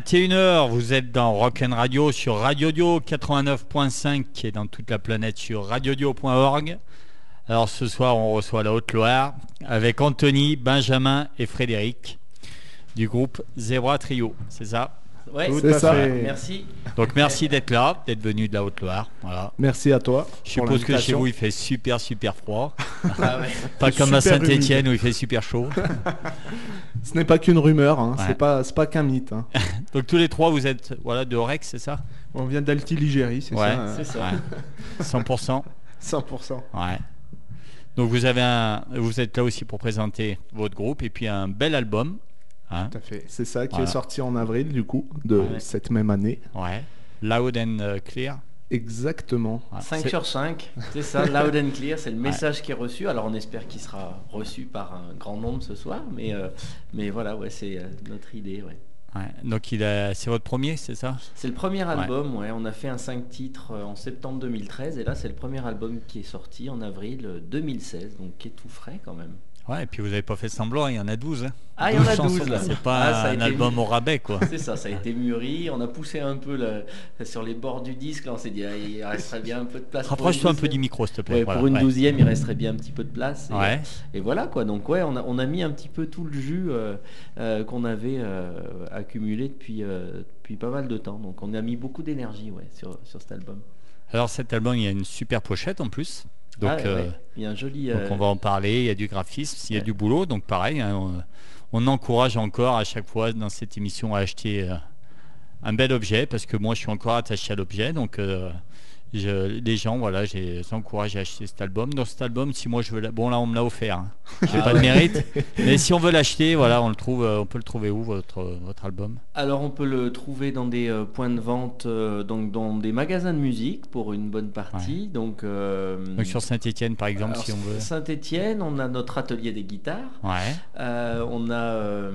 21h, vous êtes dans Rock'n Radio sur Radio Dio 89.5 qui est dans toute la planète sur radiodio.org. Alors ce soir, on reçoit la Haute-Loire avec Anthony, Benjamin et Frédéric du groupe Zebra Trio, c'est ça? Ouais, Tout c'est ça. fait. Merci. Donc merci d'être là, d'être venu de la Haute-Loire. Voilà. Merci à toi. Je suppose que chez vous il fait super super froid, Ah ouais. pas comme à Saint-Étienne où il fait super chaud. Ce n'est pas qu'une rumeur, hein, Ouais. c'est pas, c'est pas qu'un mythe. hein. Donc tous les trois vous êtes voilà de Rex, c'est ça? On vient d'Alti-Ligérie, c'est Ouais, ça. C'est ça. Ouais. 100%. 100%. Ouais. Donc vous avez un, vous êtes là aussi pour présenter votre groupe et puis un bel album. Hein Tout à fait. C'est ça qui Voilà. est sorti en avril, du coup, de Ouais. cette même année. ouais. Loud and euh, clear. Exactement. Ouais. 5 C'est- sur 5, c'est ça, loud and clear, c'est le message qui est reçu. Alors on espère qu'il sera reçu par un grand nombre ce soir, mais, euh, mais voilà, ouais, c'est euh, notre idée. Ouais. Ouais. Donc il a, c'est votre premier, c'est ça? C'est le premier album, ouais. on a fait un 5 titres euh, en septembre 2013, et là c'est le premier album qui est sorti en avril euh, 2016, donc qui est tout frais quand même. Ouais. Et puis vous avez pas fait semblant, il y en a 12. hein. Ah, il y en a chansons, 12 là. C'est pas Ah, un album au rabais quoi. C'est ça, ça a été mûri, on a poussé un peu sur les bords du disque, là on s'est dit, ah, il resterait bien un peu de place. Rapproche-toi un peu du micro s'il te plaît. Ouais, Voilà, pour une ouais. douzième, il resterait bien un petit peu de place. Et, Ouais. et voilà quoi. Donc ouais, on a, on a mis un petit peu tout le jus euh, euh, qu'on avait euh, accumulé depuis, euh, depuis pas mal de temps. Donc on a mis beaucoup d'énergie ouais, sur, sur cet album. Alors cet album, il y a une super pochette en plus. Donc, Ah, ouais, ouais. il y a un joli. donc on va en parler. Il y a du graphisme, il y a du boulot. Donc pareil, hein, on, on encourage encore à chaque fois dans cette émission à acheter euh, un bel objet parce que moi je suis encore attaché à l'objet. Donc euh, je- les gens, voilà, j'ai- j'encourage à acheter cet album. Dans cet album, si moi je veux, la- bon là on me l'a offert. hein. J'ai Ah pas de mérite, mais si on veut l'acheter, voilà, on le trouve, euh, on peut le trouver où votre votre album? Alors on peut le trouver dans des euh, points de vente, euh, donc dans des magasins de musique pour une bonne partie. Donc, euh, Donc sur Saint-Étienne par exemple, alors, si on veut. Saint-Étienne, on a notre atelier des guitares. Ouais. On a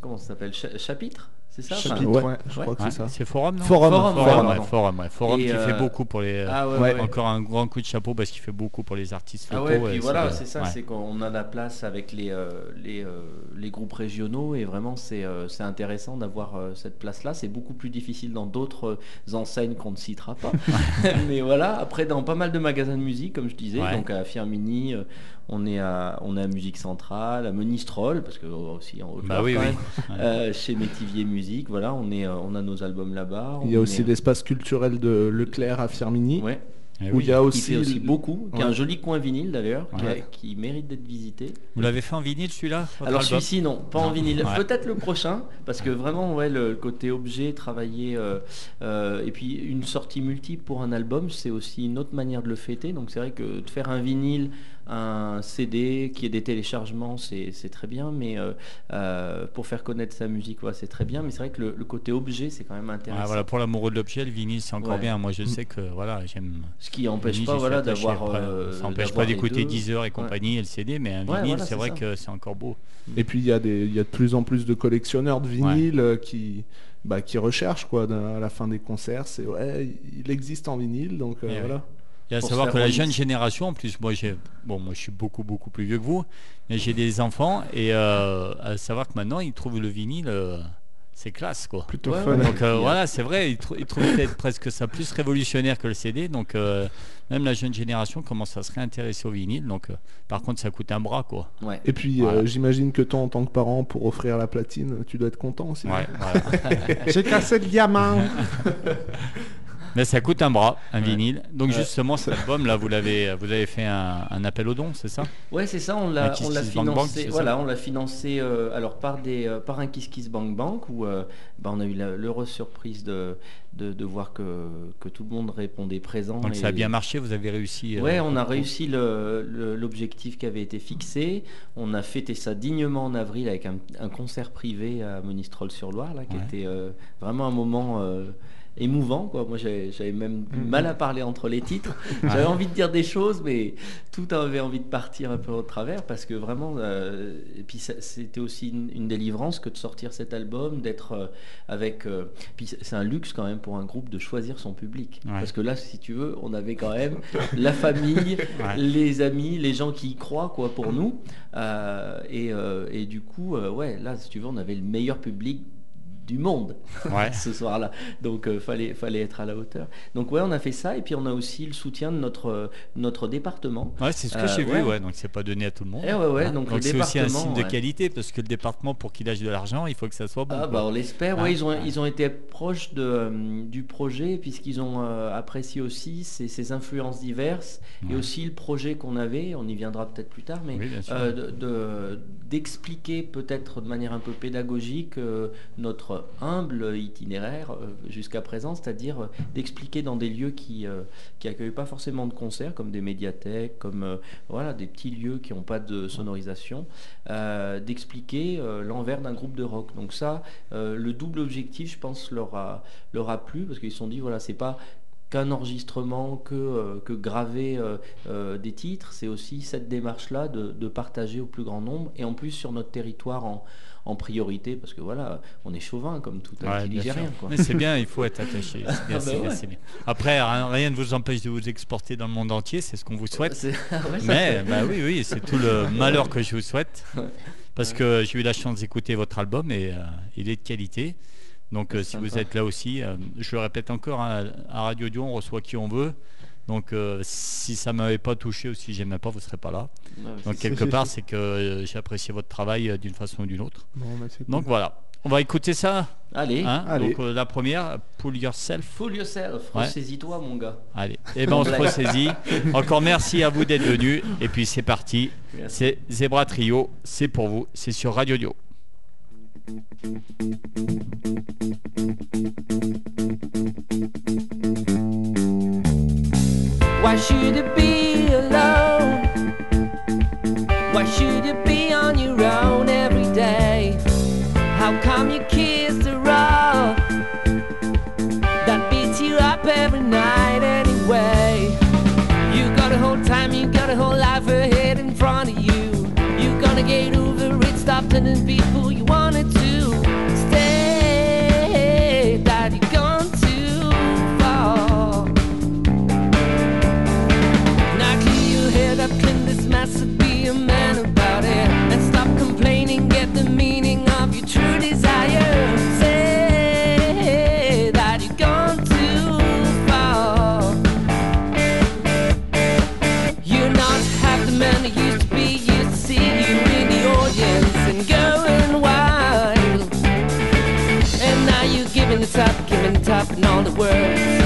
comment ça s'appelle? Cha- Chapitre, c'est ça Enfin, Chapitre, ouais, je ouais. crois que c'est ça. C'est Forum, non Forum, Forum, Forum, ouais, ouais, pardon. Forum, ouais. Forum Et, qui euh, fait beaucoup pour les. Ah ouais, Ouais. ouais, ouais. Encore un grand coup de chapeau parce qu'il fait beaucoup pour les artistes Ah ouais, puis voilà, c'est ça, ouais. c'est qu'on a la place avec les, euh, les, euh, les groupes régionaux et vraiment c'est euh, c'est intéressant d'avoir euh, cette place-là. C'est beaucoup plus difficile dans d'autres euh, enseignes qu'on ne citera pas. Mais voilà, après dans pas mal de magasins de musique, comme je disais, Ouais. donc à Firmini, euh, on est à, on est à Musique Centrale, à Monistrol, parce que euh, aussi en haute Bah oui, oui. Euh, chez Métivier Musique, voilà, on, est, euh, on a nos albums là-bas. Il y a aussi est- l'espace culturel de Leclerc à Firmini, Ouais, Eh où oui. il y a qui aussi, fait aussi beaucoup, qui a un joli coin vinyle d'ailleurs, qui a- Ouais. qui, mérite d'être visité. Vous l'avez fait en vinyle celui-là Alors celui-ci non, pas en vinyle. Ouais. Peut-être le prochain, parce que vraiment ouais le côté objet, travailler euh, euh, et puis une sortie multiple pour un album, c'est aussi une autre manière de le fêter. Donc c'est vrai que de faire un vinyle, un CD qui est des téléchargements, c'est c'est très bien, mais euh, euh, pour faire connaître sa musique, ouais, c'est très bien. Mais c'est vrai que le, le côté objet, c'est quand même Ouais, intéressant. voilà, pour l'amoureux de l'objet, le vinyle c'est encore Ouais. bien. Moi je Mm. sais que voilà, j'aime. Ce qui n'empêche vinyle, pas voilà attaché. d'avoir. Après, euh, ça n'empêche d'avoir pas d'écouter deux. 10 heures et Ouais. compagnie et le CD, mais un Ouais, vinyle, voilà, c'est c'est vrai ça. que c'est encore beau. Et puis il y, a des, il y a de plus en plus de collectionneurs de vinyles euh, qui, bah, qui recherchent quoi, à la fin des concerts. C'est ouais, il existe en vinyle, donc euh, Eh voilà. Il y a à savoir que la jeune génération, en plus, moi j'ai, bon, moi je suis beaucoup beaucoup plus vieux que vous, mais j'ai des enfants et euh, à savoir que maintenant ils trouvent le vinyle, euh, c'est classe quoi. Plutôt Ouais, fun. Donc euh, voilà, c'est vrai, ils, trou- ils trouvent peut-être presque ça plus révolutionnaire que le CD. Donc euh, même la jeune génération commence à se réintéresser au vinyle. Donc euh, par contre, ça coûte un bras quoi. Ouais. Et puis Voilà. euh, j'imagine que toi en tant que parent pour offrir la platine, tu dois être content aussi. Ouais, voilà. J'ai cassé le diamant. Mais ça coûte un bras, un Ouais. vinyle. Donc Ouais. justement, cet album là, vous l'avez, vous avez fait un, un appel aux dons, c'est ça? Ouais, c'est ça, on l'a, Kiss on l'a Bank financé. voilà, on l'a financé euh, alors par des, euh, par un Kiss Kiss Bank Bank où euh, bah, on a eu l'heureuse surprise de, de, de voir que, que tout le monde répondait présent. Donc et- ça a bien marché, vous avez réussi. Ouais, on a réussi l'objectif qui avait été fixé. On a fêté ça dignement en avril avec un, un concert privé à Monistrol-sur-Loire, là, qui Ouais. était vraiment un moment émouvant. Quoi. Moi, j'avais même du mal à parler entre les titres. J'avais envie de dire des choses, mais tout avait envie de partir un peu au travers parce que vraiment, euh, et puis c'était aussi une, une délivrance que de sortir cet album, d'être euh, avec. euh, puis c'est un luxe quand même pour un groupe de choisir son public. Ouais. Parce que là, si tu veux, on avait quand même la famille, Ouais. les amis, les gens qui y croient quoi pour nous. Et, et du coup, ouais, là, si tu veux, on avait le meilleur public du monde ce soir-là. Donc il fallait, fallait être à la hauteur. Donc ouais, on a fait ça et puis on a aussi le soutien de notre, notre département. Ouais, c'est ce que j'ai vu, ouais. donc c'est pas donné à tout le monde. Eh ouais, ouais, donc, c'est aussi un signe de qualité parce que le département, pour qu'il lâche de l'argent, il faut que ça soit bon. Ah, bah, on l'espère, ouais, ils ont, ils ont été proches de, du projet puisqu'ils ont apprécié aussi ces, ces influences diverses et aussi le projet qu'on avait, on y viendra peut-être plus tard, mais de, d'expliquer peut-être de manière un peu pédagogique notre humble itinéraire euh, jusqu'à présent, c'est-à-dire euh, d'expliquer dans des lieux qui euh, pas forcément de concerts, comme des médiathèques, comme voilà, des petits lieux qui n'ont pas de sonorisation, d'expliquer l'envers d'un groupe de rock. Donc ça, le double objectif, je pense, leur a, leur a plu, parce qu'ils se sont dit, voilà, c'est pas qu'un enregistrement, que, que graver des titres, c'est aussi cette démarche-là de, partager au plus grand nombre, et en plus sur notre territoire en, en priorité parce que voilà, on est chauvin comme tout un ouais, Nigérien. Mais c'est bien, il faut être attaché. Bien, ah bah bien, Après, rien, ne vous empêche de vous exporter dans le monde entier, c'est ce qu'on vous souhaite. Mais bah oui, oui, c'est tout le malheur que je vous souhaite. Parce que j'ai eu la chance d'écouter votre album et euh, il est de qualité. Donc euh, si vous êtes là aussi, euh, je le répète encore, hein, à Radio Dion, on reçoit qui on veut. Donc euh, si ça m'avait pas touché ou si j'aimais pas, vous ne serez pas là. Donc quelque part, c'est que euh, j'ai apprécié votre travail euh, d'une façon ou d'une autre. Bah, Donc voilà. On va écouter ça. Allez. Hein Donc la première, Pull Yourself. Pull Yourself. Ressaisis-toi, mon gars. Allez. Et eh ben on se ressaisit. Encore merci à vous d'être venus. Et puis c'est parti. C'est Zebra Trio. C'est pour vous. C'est sur Radio Dio. Why should it be alone? Why should you be on your own every day? How come you kiss the road that beats you up every night anyway? You got a whole time, you got a whole life ahead in front of you. You gonna get over it, stop telling people you All the words.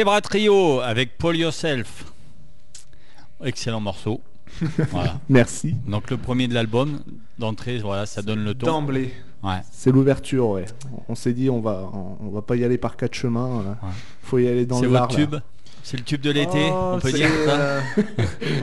Zebra Trio avec Paul Yourself. Excellent morceau. voilà. Merci. Donc le premier de l'album, d'entrée, voilà, ça donne le ton. D'emblée. Ouais. C'est l'ouverture, ouais. On s'est dit, on va, on, va pas y aller par quatre chemins. Il faut y aller dans C'est le votre lard, là. C'est le tube de l'été, Oh, on peut dire ça euh,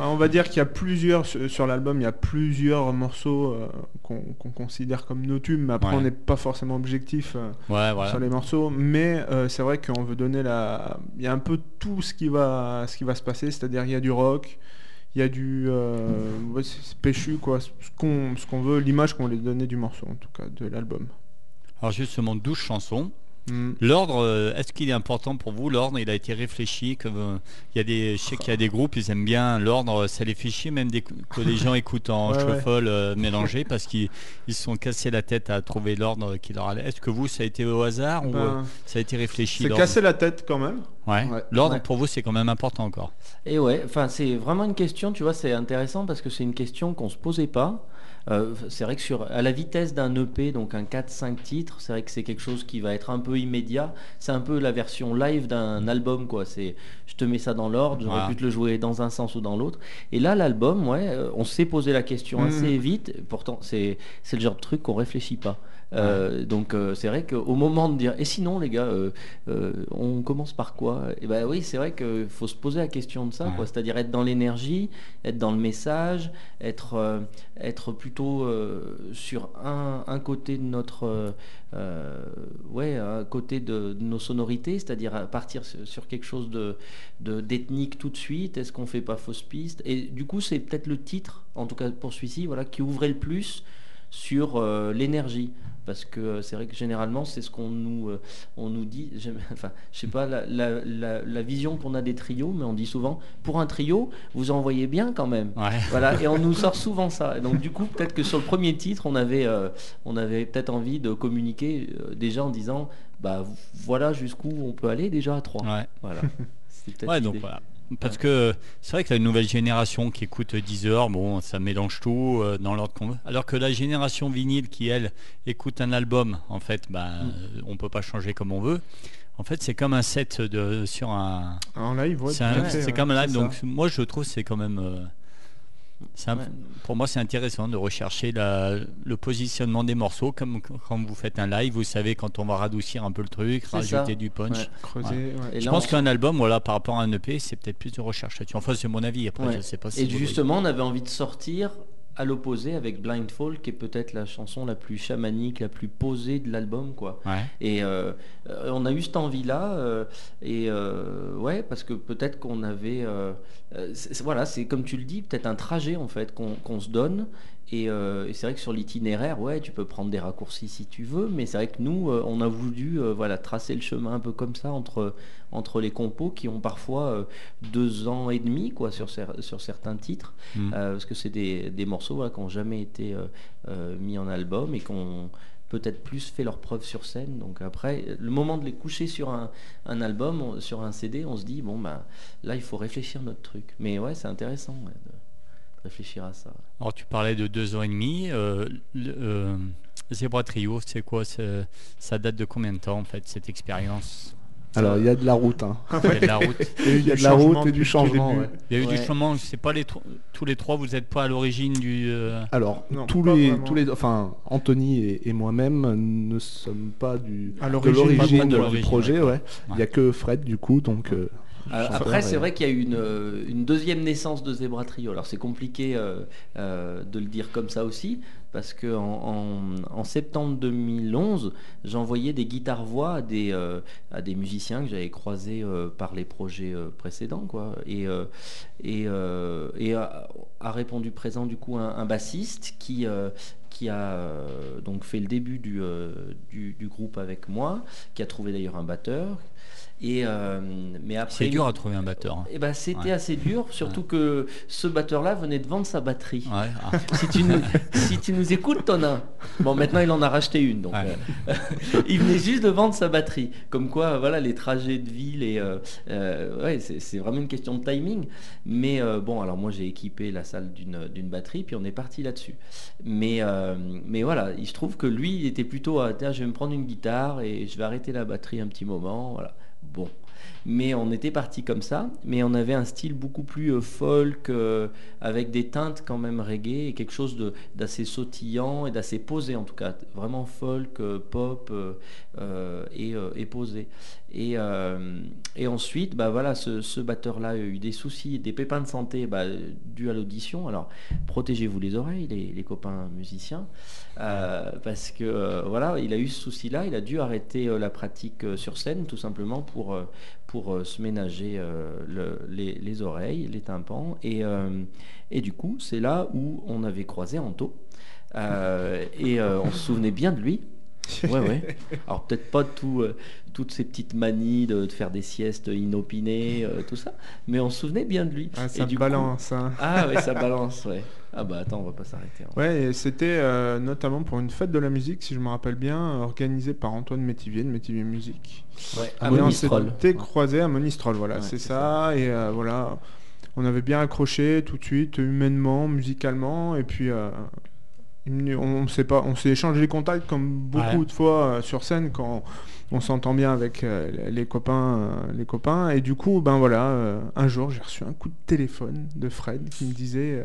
On va dire qu'il y a plusieurs, sur l'album, il y a plusieurs morceaux euh, qu'on considère comme nos tubes, mais après Ouais. on n'est pas forcément objectif euh, Ouais, voilà. sur les morceaux. Mais c'est vrai qu'on veut donner la... Il y a un peu tout ce qui va, ce qui va se passer, c'est-à-dire il y a du rock, il y a du... ouais, péchu, quoi. Ce qu'on ce qu'on veut, l'image qu'on voulait donner du morceau, en tout cas, de l'album. Alors justement, 12 chansons. Mm. L'ordre, euh, est-ce qu'il est important pour vous L'ordre, il a été réfléchi. Que, euh, il y a des, je sais qu'il y a des groupes, ils aiment bien l'ordre. Ça les fait chier même des- que les gens écoutent en Ouais, ouais. shuffle euh, mélangé parce qu'ils ils se sont cassés la tête à trouver l'ordre qui leur allait. Est-ce que vous, ça a été au hasard ou Ben, euh, ça a été réfléchi c'est cassé la tête quand même. Ouais. Ouais. L'ordre Ouais. pour vous, c'est quand même important encore. Et ouais, enfin c'est vraiment une question, tu vois, c'est intéressant parce que c'est une question qu'on se posait pas. Euh, c'est vrai que sur à la vitesse d'un EP, donc un 4-5 titres, c'est vrai que c'est quelque chose qui va être un peu immédiat. C'est un peu la version live d'un album, quoi. C'est, je te mets ça dans l'ordre, j'aurais Voilà. pu te le jouer dans un sens ou dans l'autre. Et là, l'album, ouais, euh, on s'est posé la question Mhm. assez vite. Pourtant, c'est c'est le genre de truc qu'on réfléchit pas. Euh, donc euh, c'est vrai qu'au moment de dire et sinon les gars euh, on commence par quoi? Et ben oui c'est vrai qu'il faut se poser la question de ça Ouais. quoi c'est-à-dire être dans l'énergie être dans le message être être plutôt sur un, un côté de notre ouais un côté de, de nos sonorités c'est-à-dire partir sur, quelque chose de de- d'ethnique tout de suite est-ce qu'on fait pas fausse piste? Et du coup c'est peut-être le titre en tout cas pour celui-ci voilà qui ouvrait le plus sur euh, l'énergie. Parce que euh, c'est vrai que généralement c'est ce qu'on nous euh, on nous dit. Enfin je sais pas la, la- la- la vision qu'on a des trios mais on dit souvent pour un trio vous envoyez bien quand même. Ouais. voilà et on nous sort souvent ça. Et donc du coup peut-être que sur le premier titre on avait euh, on avait peut-être envie de communiquer déjà en disant bah voilà jusqu'où on peut aller déjà à trois. Ouais. voilà. Ouais, donc voilà. Parce que c'est vrai que la nouvelle génération qui écoute 10 heures, bon, ça mélange tout euh, dans l'ordre qu'on veut. Alors que la génération vinyle qui, elle, écoute un album, en fait, bah, Mm. euh, on peut pas changer comme on veut. En fait, c'est comme un set de, sur un. En live, ouais, c'est ouais, comme un live. Donc, ça. moi, je trouve que c'est quand même. euh, un- Ouais. Pour moi, c'est intéressant de rechercher la- le positionnement des morceaux. Comme quand vous faites un live, vous savez quand on va radoucir un peu le truc, rajouter ça. du punch. Ouais. Creuser, ouais. Je là, pense on- qu'un album, voilà, par rapport à un EP, c'est peut-être plus de recherche là-dessus. Enfin, c'est mon avis. Après, je sais pas si Et justement, on avait envie de sortir à l'opposé avec Blindfall, qui est peut-être la chanson la plus chamanique, la plus posée de l'album, quoi. Ouais. Et euh, on a eu cette envie-là, euh, et euh, ouais, parce que peut-être qu'on avait, voilà, c'est comme tu le dis, peut-être un trajet en fait qu'on qu'on se donne. Et, euh, et c'est vrai que sur l'itinéraire, ouais, tu peux prendre des raccourcis si tu veux, mais c'est vrai que nous, euh, on a voulu, euh, voilà, tracer le chemin un peu comme ça entre entre les compos qui ont parfois deux ans et demi, quoi, sur cer- sur certains titres. Mm. Parce que c'est des, des morceaux voilà, qui n'ont jamais été mis en album et qui ont peut-être plus fait leur preuve sur scène. Donc après, le moment de les coucher sur un, un album, sur un CD, on se dit, bon, bah, là, il faut réfléchir notre truc. Mais ouais, c'est intéressant ouais, de de réfléchir à ça. Alors, tu parlais de deux ans et demi. Euh, le- euh, Zebra Trio, c'est quoi? Ça date de combien de temps, en fait, cette expérience? Alors, il y a de la route. hein. Il y a de la route. Il y a Du de la changement route et du changement. ouais. Il y a eu du changement. C'est pas les tous les trois. Vous n'êtes pas à l'origine du. euh, Alors, Non, tous les, vraiment. tous les, enfin, Anthony et, et moi-même ne sommes pas du, À de l'origine, du projet. Ouais. Il n'y a que Fred du coup, donc. euh, Euh, après, c'est vrai qu'il y a eu une, une deuxième naissance de Zebra Trio. Alors, c'est compliqué euh, euh, de le dire comme ça aussi, parce que en, en- en septembre 2011, j'envoyais des guitares-voix à des, euh, à des musiciens que j'avais croisés euh, par les projets euh, précédents, quoi. Et, et, et a, a répondu présent, du coup, un, un bassiste qui. qui a donc fait le début du, du, du groupe avec moi, qui a trouvé d'ailleurs un batteur. Et, euh, mais après, C'est dur à trouver un batteur. hein. eh ben, c'était Ouais. assez dur, surtout que ce batteur-là venait de vendre sa batterie. Ouais. ah. Si, tu nous, si tu nous écoutes, t'en as. Bon, maintenant il en a racheté une, donc euh, il venait juste de vendre sa batterie. Comme quoi, voilà, les trajets de ville et euh, ouais, c'est vraiment une question de timing. Mais bon, alors moi j'ai équipé la salle d'une batterie, puis on est parti là-dessus. Mais mais voilà, il se trouve que lui, il était plutôt à, tiens, je vais me prendre une guitare et je vais arrêter la batterie un petit moment, voilà. Bon. Mais on était parti comme ça, mais on avait un style beaucoup plus euh, folk, euh, avec des teintes quand même reggae, et quelque chose d'assez sautillant et d'assez posé en tout cas, vraiment folk, euh, pop et posé. Et, euh, et ensuite, bah voilà, ce, batteur-là a eu des soucis, des pépins de santé bah, dus à l'audition. Alors, protégez-vous les oreilles, les, copains musiciens, euh, parce que euh, voilà, il a eu ce souci-là. Il a dû arrêter la pratique sur scène, tout simplement pour pour se ménager le- les, les oreilles, les tympans. Et et du coup, c'est là où on avait croisé Anto. Et on se souvenait bien de lui. Ouais, ouais. Alors peut-être pas tout, euh, toutes ces petites manies de, de faire des siestes inopinées, euh, tout ça, mais on se souvenait bien de lui. Ah, Et ça du coup- balance. hein. Ah ouais, ça balance, ouais. Ah bah attends, on va pas s'arrêter. hein. Ouais, et c'était euh, notamment pour une fête de la musique, si je me rappelle bien, organisée par Antoine Métivier de Métivier Musique. Ouais, à Monistrol. s'était croisés à Monistrol, voilà, Ouais, c'est c'est ça. Et voilà, on avait bien accroché tout de suite, humainement, musicalement, et puis euh, on, s'est pas, on s'est échangé les contacts comme beaucoup Ouais. de fois euh, sur scène quand on s'entend bien avec euh, les copains, euh, les copains. Et du coup, ben voilà, un jour j'ai reçu un coup de téléphone de Fred qui me disait.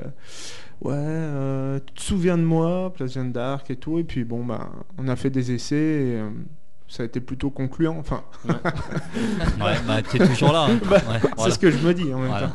Ouais, tu te souviens de moi, Place Jeanne d'Arc et tout. Et puis bon, ben, on a fait des essais et ça a été plutôt concluant. Enfin, Ouais, bah, t'es toujours là. hein. Ouais, c'est ce que je me dis en même Voilà. temps.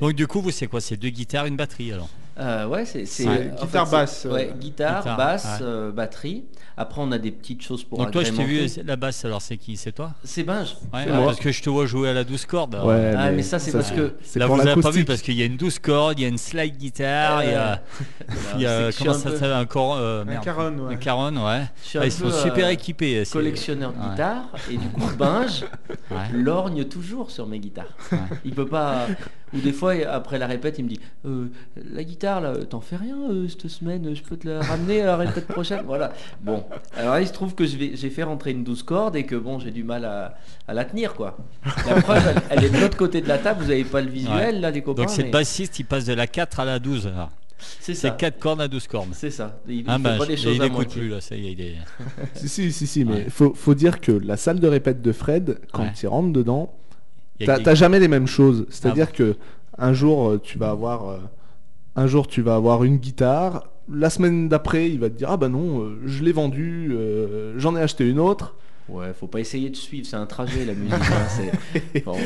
Donc du coup, vous c'est quoi? C'est deux guitares, une batterie alors? Euh, ouais, c'est en guitare basse, Ouais, euh, guitare, guitare, basse, ouais. euh, batterie. Après, on a des petites choses pour Donc toi, je t'ai vu la basse. Alors c'est qui? C'est toi? C'est Binge. Ouais, C'est ah, moi. parce que je te vois jouer à la douze cordes. alors. Ouais, Ah, mais ça, c'est parce que- c'est Là, vous n'avez pas vu parce qu'il y a une douze cordes, il y a une slide guitare, il y a, il y a- comment un ça s'appelle un cor, euh, Un caronne, ouais. Un caronne, ouais. Ah, ils sont super euh, équipés. c'est- collectionneur de guitare et du coup Binge lorgne toujours sur mes guitares. Il peut pas. Ou des fois après la répète, il me dit Euh, la guitare là, t'en fais rien euh, cette semaine, je peux te la ramener à la répète prochaine. Voilà. Bon. Alors là, il se trouve que j'ai fait rentrer une douze cordes et que bon, j'ai du mal à, à la tenir quoi. La preuve, elle, elle est de l'autre côté de la table. Vous avez pas le visuel Ouais. là, les copains. Donc c'est mais le bassiste, il passe de la 4 à la 12. alors. C'est ça. C'est 4 cordes à 12 cordes. C'est ça. Il, Ah fait bah, pas les choses il à écoute moitié. plus là, ça y est, il est... Si, si, si, si, mais Ouais. faut, faut dire que la salle de répète de Fred, quand Ouais. tu rentres dedans, il y a t'as des- jamais les mêmes choses. C'est-à-dire Ah que un jour euh, tu vas avoir euh, un jour tu vas avoir une guitare, la semaine d'après il va te dire ah bah non euh, je l'ai vendue, euh, j'en ai acheté une autre. Ouais, faut pas essayer de suivre. C'est un trajet la musique. hein, bon.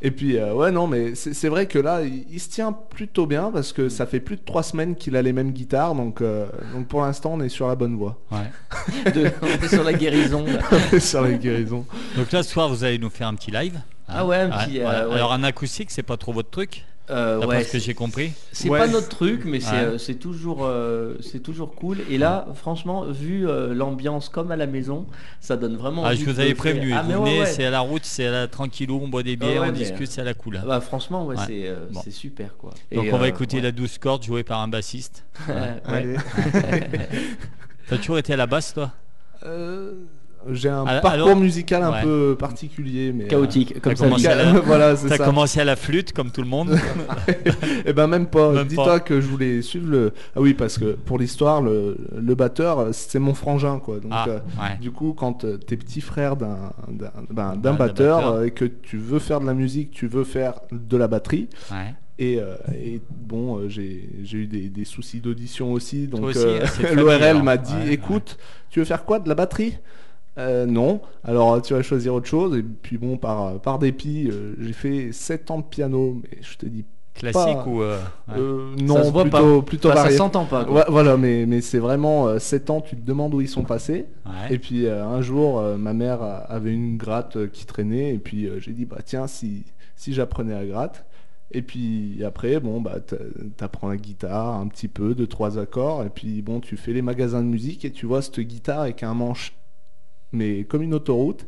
Et puis euh, ouais non mais c'est vrai que là il, il se tient plutôt bien parce que ça fait plus de trois semaines qu'il a les mêmes guitares donc euh, donc pour l'instant on est sur la bonne voie Ouais. De- on est sur la guérison. là. sur la guérison. Donc là, ce soir, vous allez nous faire un petit live. Ah ouais, un petit, euh, voilà. ouais. Alors un acoustique, c'est pas trop votre truc, Euh, ouais, ce que c'est- j'ai compris? C'est Ouais. pas notre truc, mais c'est Ouais. euh, c'est toujours, euh, c'est toujours cool. Et là, franchement, vu euh, l'ambiance comme à la maison, ça donne vraiment. Ah, envie je vous avais prévenu. Ah, c'est à la route, c'est à la tranquillou, on boit des bières, ouais, on discute, c'est à la cool. Bah, franchement, ouais, Ouais. c'est euh, Bon. c'est super quoi. Donc Et, on va euh, écouter ouais. la douce corde jouée par un bassiste. T'as toujours été à la basse, toi? Euh, J'ai un Alors- parcours alors- musical un Ouais. peu particulier mais euh, Chaotique, comme ça. commencé dit. à la- voilà c'est T'as ça. commencé à la flûte, comme tout le monde. Eh ben même pas. Dis-toi que je voulais suivre le. Ah oui, parce que pour l'histoire, le, le batteur, c'est mon frangin, quoi. Donc, Ah, euh, ouais. du coup, quand euh, t'es petit frère d'un d'un ben, batteur batteur. et que tu veux faire de la musique, tu veux faire de la batterie. Ouais. Et, euh, et bon, euh, j'ai j'ai eu des, des soucis d'audition aussi. Donc euh, l'ORL m'a dit Ouais, écoute, tu veux faire quoi De la batterie? Euh, non, alors tu vas choisir autre chose. Et puis bon, par, par dépit, euh, j'ai fait 7 ans de piano, mais je te dis Classique Pas- ou. euh, ouais. euh, Ça non, se voit plutôt, pas. plutôt Enfin, ça s'entend pas. quoi. Ouais, voilà, mais, mais c'est vraiment euh, 7 ans, tu te demandes où ils sont passés. Ouais. Et puis euh, un jour, euh, ma mère avait une gratte euh, qui traînait, et puis euh, j'ai dit, bah tiens, si, si j'apprenais à gratte. Et puis après, bon, bah t'a- t'apprends la guitare un petit peu, deux, trois accords, et puis bon, tu fais les magasins de musique, et tu vois cette guitare avec un manche, mais comme une autoroute,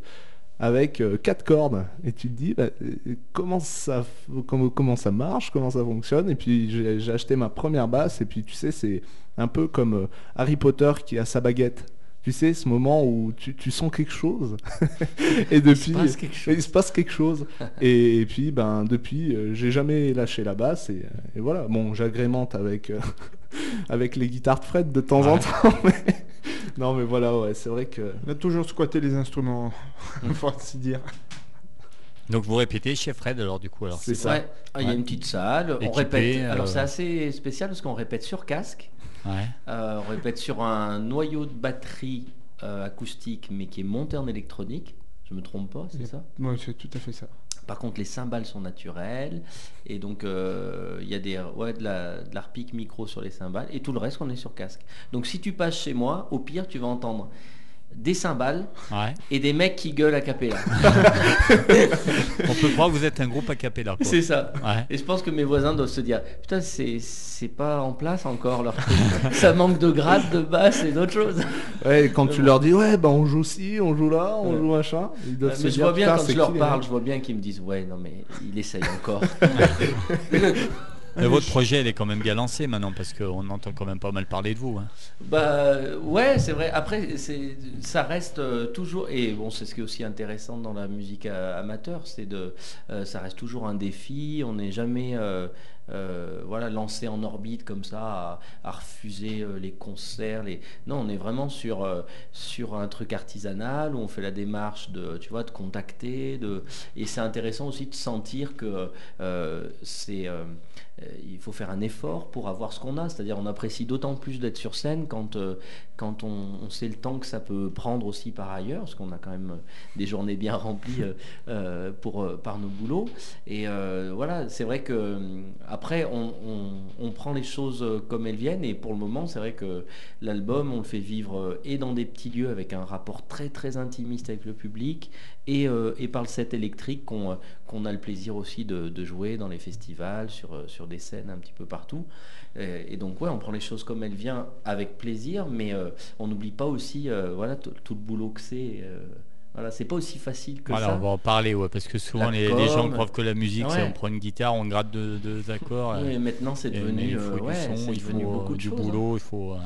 avec euh, quatre cordes. Et tu te dis, bah, euh, comment, ça, comment, comment ça marche, comment ça fonctionne? Et puis j'ai acheté ma première basse, et puis tu sais, c'est un peu comme euh, Harry Potter qui a sa baguette. Tu sais, ce moment où tu, tu sens quelque chose. et depuis, passe quelque chose. il se passe quelque chose. et, et puis, ben, depuis, euh, j'ai jamais lâché la basse. Et, et voilà. Bon, j'agrémente avec, euh, avec les guitares de Fred de temps en temps. mais- non, mais voilà, ouais, c'est vrai que. On a toujours squatté les instruments, faut ainsi dire. Donc vous répétez chez Fred alors du coup alors? C'est ça. Ouais. Ah, Il y a une petite salle. On répète. Alors euh, c'est assez spécial parce qu'on répète sur casque. Ouais. Euh, on répète sur un noyau de batterie euh, acoustique, mais qui est monté en électronique. Je me trompe pas, c'est ça? Ouais, c'est tout à fait ça. Par contre, les cymbales sont naturelles. Et donc, euh, il y a de l'arpic micro sur les cymbales. Et tout le reste, on est sur casque. Donc, si tu passes chez moi, au pire, tu vas entendre des cymbales Ouais. et des mecs qui gueulent à capella. On peut croire que vous êtes un groupe a cappella. c'est ça. Ouais. Et je pense que mes voisins doivent se dire Putain, c'est, c'est pas en place encore leur truc. Ça manque de gratte, de basse et d'autres choses. Ouais, et quand tu leur dis ouais bah on joue ci, on joue là, on Ouais. joue machin, ils doivent se Mais je dire, vois bien quand je leur parle, mecs je vois bien qu'ils me disent Ouais, non, mais il essaye encore. Mais votre projet, il est quand même bien lancé maintenant parce qu'on entend quand même pas mal parler de vous. hein. Bah ouais, c'est vrai. Après, ça reste euh, toujours et bon, c'est ce qui est aussi intéressant dans la musique a- amateur, c'est de, euh, ça reste toujours un défi. On n'est jamais euh, euh, voilà lancé en orbite comme ça à, refuser euh, les concerts. Non, on est vraiment sur euh, sur un truc artisanal où on fait la démarche de, tu vois, de contacter, et c'est intéressant aussi de sentir que euh, c'est euh, euh, il faut faire un effort pour avoir ce qu'on a, c'est-à-dire on apprécie d'autant plus d'être sur scène quand, euh, on, sait le temps que ça peut prendre aussi par ailleurs, parce qu'on a quand même euh, des journées bien remplies euh, euh, euh, par nos boulots. Et euh, voilà, c'est vrai que euh, après on, prend les choses euh, comme elles viennent, et pour le moment c'est vrai que l'album on le fait vivre euh, et dans des petits lieux avec un rapport très très intimiste avec le public, et, euh, et par le set électrique qu'on euh, a le plaisir aussi de, jouer dans les festivals, sur, euh, sur des scènes un petit peu partout. Et, donc ouais, on prend les choses comme elles viennent avec plaisir, mais on n'oublie pas aussi voilà tout le boulot que c'est. Voilà, c'est pas aussi facile que Voilà, ça. on va en parler, ouais, parce que souvent les, les gens croient que la musique, c'est Ouais. on prend une guitare, on gratte deux, deux accords. Oui, euh, et maintenant c'est devenu, il euh, faut ouais, du son, il faut beaucoup euh, de du choses. hein. boulot, il faut. euh,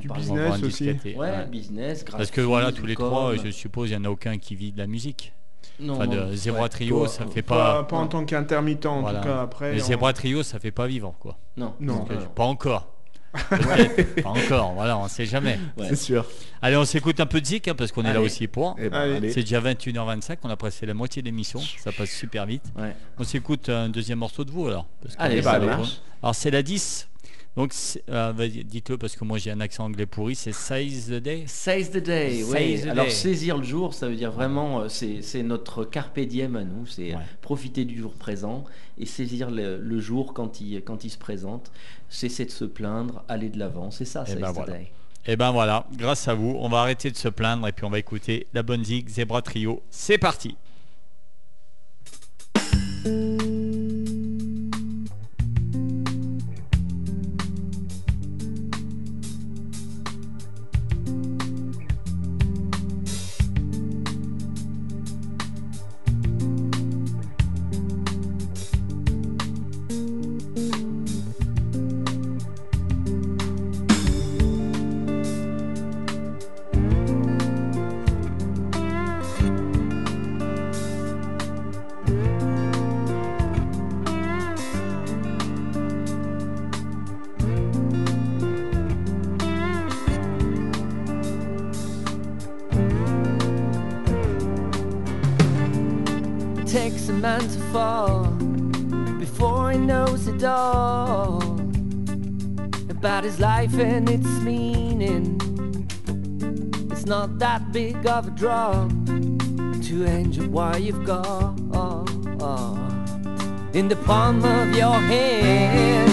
du business un aussi. Ouais, ouais. business, Parce que voilà, tous les com. trois, je suppose, il n'y en a aucun qui vit de la musique. Non, Enfin, de Zebra ouais. Trio, Toi, ça fait Pas, pas. pas en tant qu'intermittent, en Voilà. tout cas après. Mais on- Zebra Trio, ça fait pas vivre, quoi. Non, Non. Donc, non. Pas encore. Pas encore, voilà, on sait jamais. Ouais. C'est sûr. Allez, on s'écoute un peu de zik, hein, parce qu'on est là aussi pour. Eh ben. C'est déjà 21h25, on a passé la moitié de l'émission, ça passe super vite. Ouais. On s'écoute un deuxième morceau de vous alors. parce qu'on Allez, point. Alors c'est la 10. Donc euh, vas-y, dites-le parce que moi j'ai un accent anglais pourri, c'est Size the Day. Seize the day, Seize oui. the Alors day. saisir le jour, ça veut dire vraiment, euh, c'est notre carpe diem à nous, c'est Ouais. profiter du jour présent et saisir le, le jour quand il, quand il se présente, cesser de se plaindre, aller de l'avant, c'est ça, Eh seize ben the voilà. day. Et ben voilà, grâce à vous, on va arrêter de se plaindre et puis on va écouter la bonne zig Zebra Trio. C'est parti. And its meaning. It's not that big of a drop to enjoy what you've got in the palm of your hand.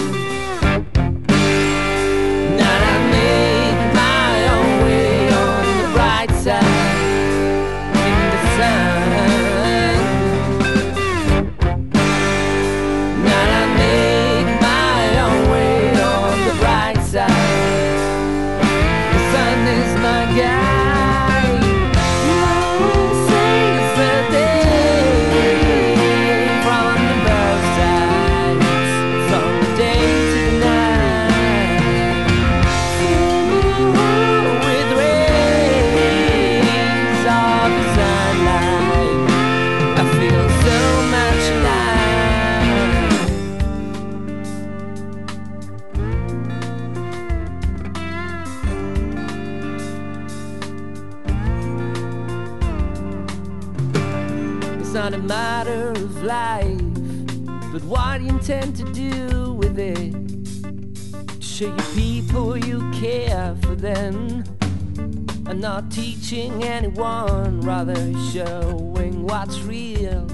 Not teaching anyone, rather showing what's real.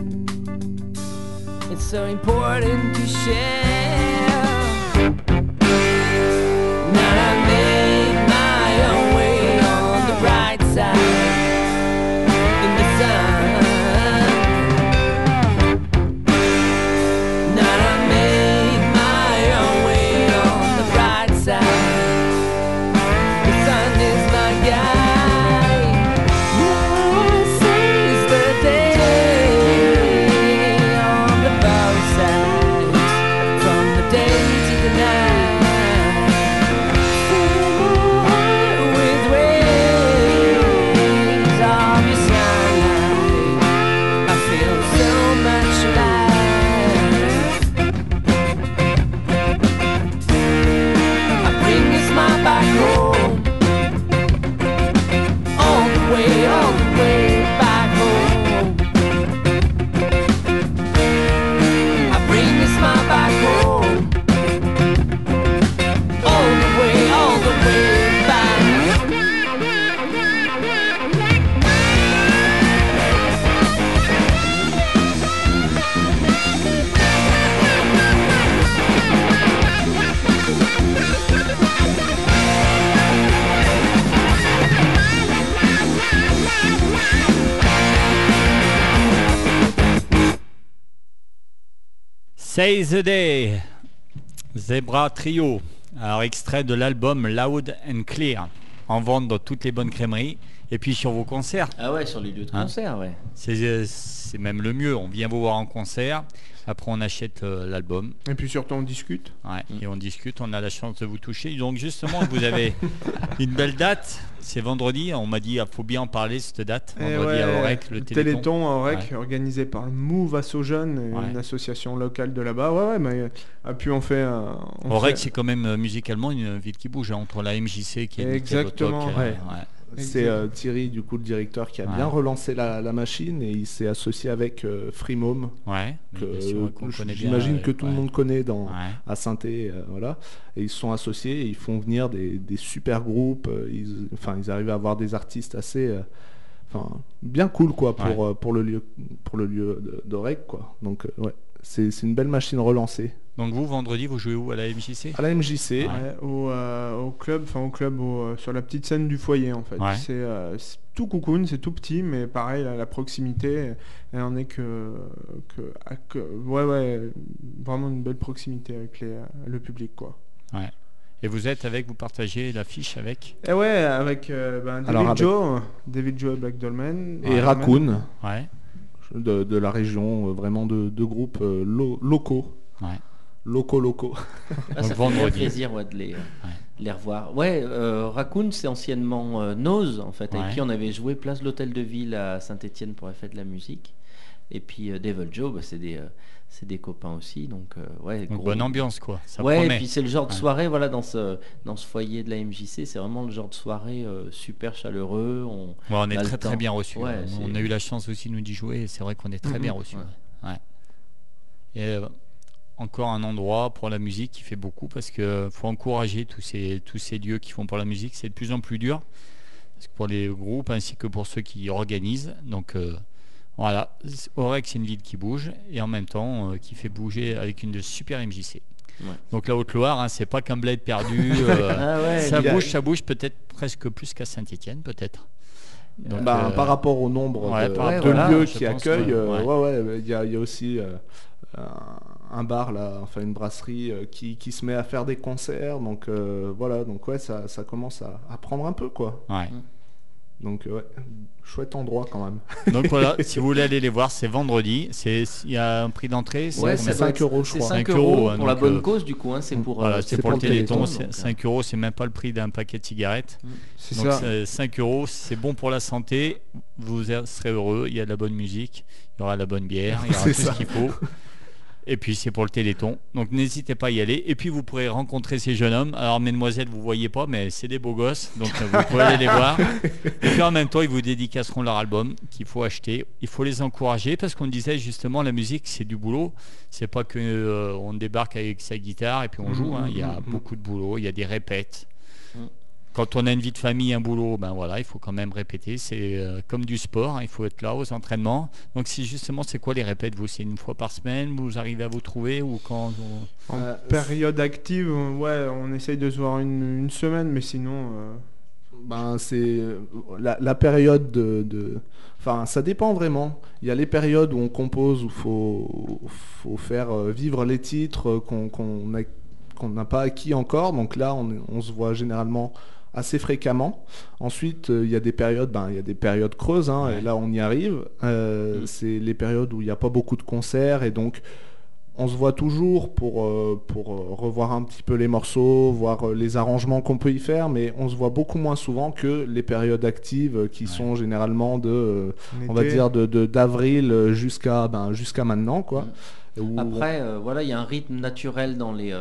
It's so important to share. Say the Day, Zebra Trio, alors extrait de l'album Loud and Clear, en vente dans toutes les bonnes crèmeries, et puis sur vos concerts. Ah ouais, sur les lieux de Hein concert, ouais. C'est euh, c'est même le mieux, on vient vous voir en concert, après on achète euh, l'album, Et puis surtout, on discute. ouais, Mm. et on discute, on a la chance de vous toucher. Donc justement, vous avez une belle date, c'est vendredi, on m'a dit, il faut bien en parler cette date, Et vendredi à Aurec, le Téléthon. Téléthon à Ouais. organisé par le Move Asso Jeunes, Ouais. une association locale de là-bas. Ouais, ouais, mais euh, ah, puis on fait. euh, on fait- c'est quand même euh, musicalement une ville qui bouge, hein, entre la MJC qui est Exactement, euh. C'est euh, Thierry, du coup, le directeur, qui a Ouais. bien relancé la, la machine et il s'est associé avec euh, Freemome, Ouais, que j'imagine euh, que tout le monde connaît dans, Ouais. à voilà. Et ils se sont associés et ils font venir des, des super groupes. euh, Ils, enfin, ils arrivent à avoir des artistes assez, euh, enfin, bien cool quoi pour euh, pour le lieu pour le lieu de- d'Oreg quoi. Donc euh, ouais, c'est une belle machine relancée. Donc vous, vendredi, vous jouez où à la MJC À la MJC, Ouais, au, euh, au club, enfin au club, au, euh, sur la petite scène du foyer en fait. Ouais. C'est euh, c'est tout coucoune, c'est tout petit, mais pareil, la, la proximité, elle en est que, que, à que- ouais, ouais, vraiment une belle proximité avec les, le public quoi. Et vous êtes avec, vous partagez l'affiche avec Et ouais, avec euh, ben, David Alors, avec- Joe, David Joe et Black Dolman. et Raccoon Ouais. de, de la région, vraiment de, de groupes lo- locaux. Ouais. Locaux, locaux. Ah, Donc ça fait vendredi. plaisir ouais, de, les, de les revoir. Ouais, euh, Raccoon, c'est anciennement euh, Nose, en fait, Ouais. avec qui on avait joué place de l'Hôtel de Ville à Saint-Etienne pour la fête de la musique. Et puis euh, Devil Joe, bah, c'est des, euh, c'est des copains aussi. Donc, euh, ouais, Donc gros- bonne ambiance, quoi. Ça ouais, et puis c'est le genre de Ouais. soirée, voilà, dans ce, dans ce foyer de la MJC, c'est vraiment le genre de soirée euh, super chaleureux. On... Ouais, on est très très bien reçus. Ouais, hein. on a eu la chance aussi nous d'y jouer et c'est vrai qu'on est très Mhm. bien reçus. Ouais. Ouais. Et euh, encore un endroit pour la musique qui fait beaucoup parce que faut encourager tous ces, tous ces lieux qui font pour la musique. C'est de plus en plus dur parce que pour les groupes ainsi que pour ceux qui organisent. Donc euh, voilà, Aurec c'est une ville qui bouge et en même temps euh, qui fait bouger avec une super MJC. Ouais. Donc la Haute-Loire, hein, c'est pas qu'un bled perdu. euh, Ah ouais, ça il bouge, ça bouge peut-être presque plus qu'à Saint-Étienne, peut-être. Donc, Bah, euh, par rapport au nombre ouais, de, voilà, lieux qui accueillent, ouais. euh, Ouais. ouais, ouais, il y, a- il y a aussi euh, un- un bar là, enfin une brasserie euh, qui, qui se met à faire des concerts, donc euh, voilà, donc ouais, ça, ça commence à, à prendre un peu quoi. ouais. Donc euh, ouais, chouette endroit quand même. Donc voilà, si vous voulez aller les voir, c'est vendredi. C'est il y a un prix d'entrée. Ouais, c'est doit 5 être- euros, je crois. 5 5 euros euros, pour la bonne euh, cause, du coup. Hein, c'est pour, Voilà, euh, c'est pour le pour le Téléthon. Téléthon, c'est donc, 5 euros, c'est même pas le prix d'un paquet de cigarettes. C'est Donc ça. c'est 5 euros, c'est bon pour la santé. Vous serez heureux. Il y a de la bonne musique, il y aura de la bonne bière, il y aura C'est tout ça. ce qu'il faut. Et puis c'est pour le Téléthon. Donc n'hésitez pas à y aller. Et puis vous pourrez rencontrer ces jeunes hommes. Alors mesdemoiselles, vous voyez pas, mais c'est des beaux gosses. Donc euh, vous pouvez aller les voir. Et puis en même temps, ils vous dédicaceront leur album qu'il faut acheter. Il faut les encourager parce qu'on disait justement la musique c'est du boulot. C'est pas que euh, on débarque avec sa guitare et puis on joue. hein. Il y a beaucoup de boulot. Il y a des répètes. Quand on a une vie de famille, un boulot, ben voilà, il faut quand même répéter. C'est euh, comme du sport, hein, il faut être là aux entraînements. Donc si justement, c'est quoi les répètes vous? C'est une fois par semaine Vous arrivez à vous trouver ou quand on- En Euh, période active, ouais, on essaye de se voir une, une semaine, mais sinon, euh, Ben, c'est la, la période de, de- Enfin, ça dépend vraiment. Il y a les périodes où on compose, où il faut, faut faire vivre les titres qu'on qu'on a- qu'on n'a pas acquis encore. Donc là, on se voit généralement assez fréquemment. Ensuite, euh, il y a des périodes, ben, il y a des périodes creuses, hein, Ouais. et là, on y arrive. Euh, Mm. C'est les périodes où il n'y a pas beaucoup de concerts, et donc on se voit toujours pour, euh, pour euh, revoir un petit peu les morceaux, voir euh, les arrangements qu'on peut y faire, mais on se voit beaucoup moins souvent que les périodes actives qui Ouais. sont généralement de, on va dire, de d'avril jusqu'à ben, jusqu'à maintenant. Quoi. Où- Après, voilà, il y a un rythme naturel dans les,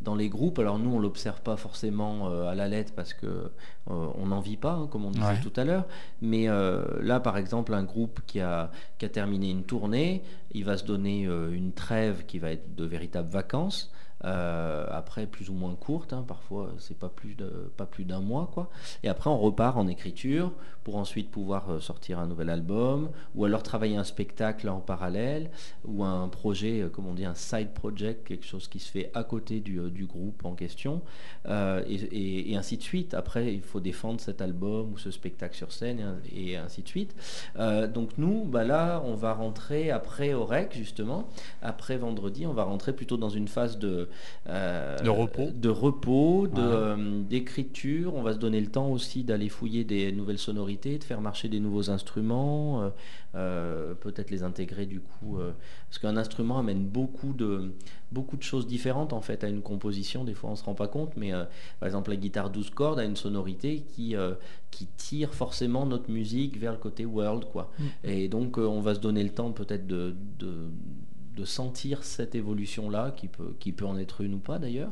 dans les groupes. Alors nous, on l'observe pas forcément euh, à la lettre parce que euh, on n'en vit pas, hein, comme on disait Ouais. tout à l'heure. Mais euh, là, par exemple, un groupe qui a, qui a terminé une tournée, il va se donner une trêve qui va être de véritables vacances. Euh, après, plus ou moins courte, hein, parfois c'est pas plus de pas plus d'un mois, quoi. Et après, on repart en écriture pour ensuite pouvoir euh, sortir un nouvel album, ou alors travailler un spectacle en parallèle, ou un projet, euh, comme on dit, un side project, quelque chose qui se fait à côté du, du groupe en question, et, ainsi de suite. Après, il faut défendre cet album ou ce spectacle sur scène, et, un- et ainsi de suite. Donc nous, bah là, on va rentrer après au REC, justement, après vendredi, on va rentrer plutôt dans une phase de, euh, De repos. de repos, de, Ouais. euh, d'écriture. On va se donner le temps aussi d'aller fouiller des nouvelles sonorités, de faire marcher des nouveaux instruments, euh, peut-être les intégrer du coup, parce qu'un instrument amène beaucoup de, beaucoup de choses différentes en fait à une composition. Des fois, on se rend pas compte, mais par exemple, la guitare 12 cordes a une sonorité qui, qui tire forcément notre musique vers le côté world, quoi. Et donc, on va se donner le temps peut-être de, de de sentir cette évolution-là, qui peut, qui peut en être une ou pas d'ailleurs.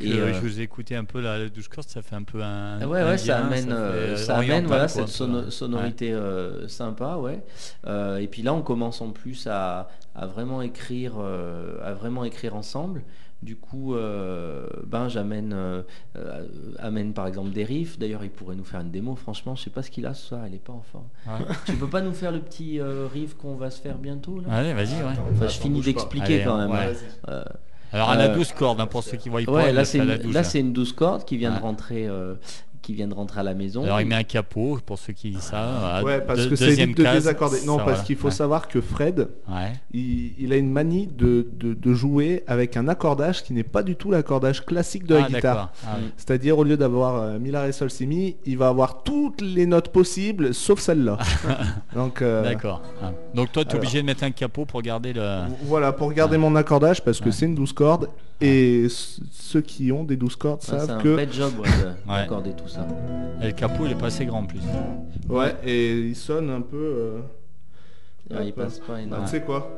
Et, euh, euh, je vous ai écouté un peu la, la douce cordes, ça fait un peu un. Ouais, ouais, ça amène, euh, euh, ça amène oriental, voilà, quoi, cette sono- sonorité euh, sympa, ouais. Euh, et puis là, on commence en plus à, à vraiment écrire, euh, à vraiment écrire ensemble. Du coup, euh, ben j'amène, euh, euh, amène par exemple des riffs. D'ailleurs, il pourrait nous faire une démo. Franchement, je sais pas ce qu'il a ce soir. Il est pas en forme. Ouais. tu peux pas nous faire le petit euh, riff qu'on va se faire bientôt là? Allez, vas-y, ouais. Enfin, je finis d'expliquer quand même. ouais. hein. Euh, Alors, à la Euh, douce cordes, hein, pour ceux qui voient pas, ouais, là a c'est une, douce, là hein. c'est une douce corde qui vient Ouais. de rentrer, euh, qui vient de rentrer à la maison. Alors, il met un capot, pour ceux qui savent. Ouais, parce que c'est de case, désaccorder. Non, ça, parce voilà. qu'il faut Ouais. savoir que Fred, Ouais. il, il a une manie de, de- de jouer avec un accordage qui n'est pas du tout l'accordage classique de la Ah, guitare. Ah, oui. C'est-à-dire, au lieu d'avoir euh, mi, la, ré, sol, si, mi, il va avoir toutes les notes possibles, sauf celle-là. Donc, euh, D'accord. Ah. Donc, toi, tu es alors. obligé de mettre un capot pour garder le. voilà, pour garder mon accordage, parce que c'est une douze cordes, et ceux qui ont des douze cordes Ouais, c'est savent un que... vrai job ouais, de- Ouais. tout ça. Et le capot, il est pas assez grand en plus. Ouais, et il sonne un peu... euh, Ouais, il passe pas Ah, énorme. tu sais quoi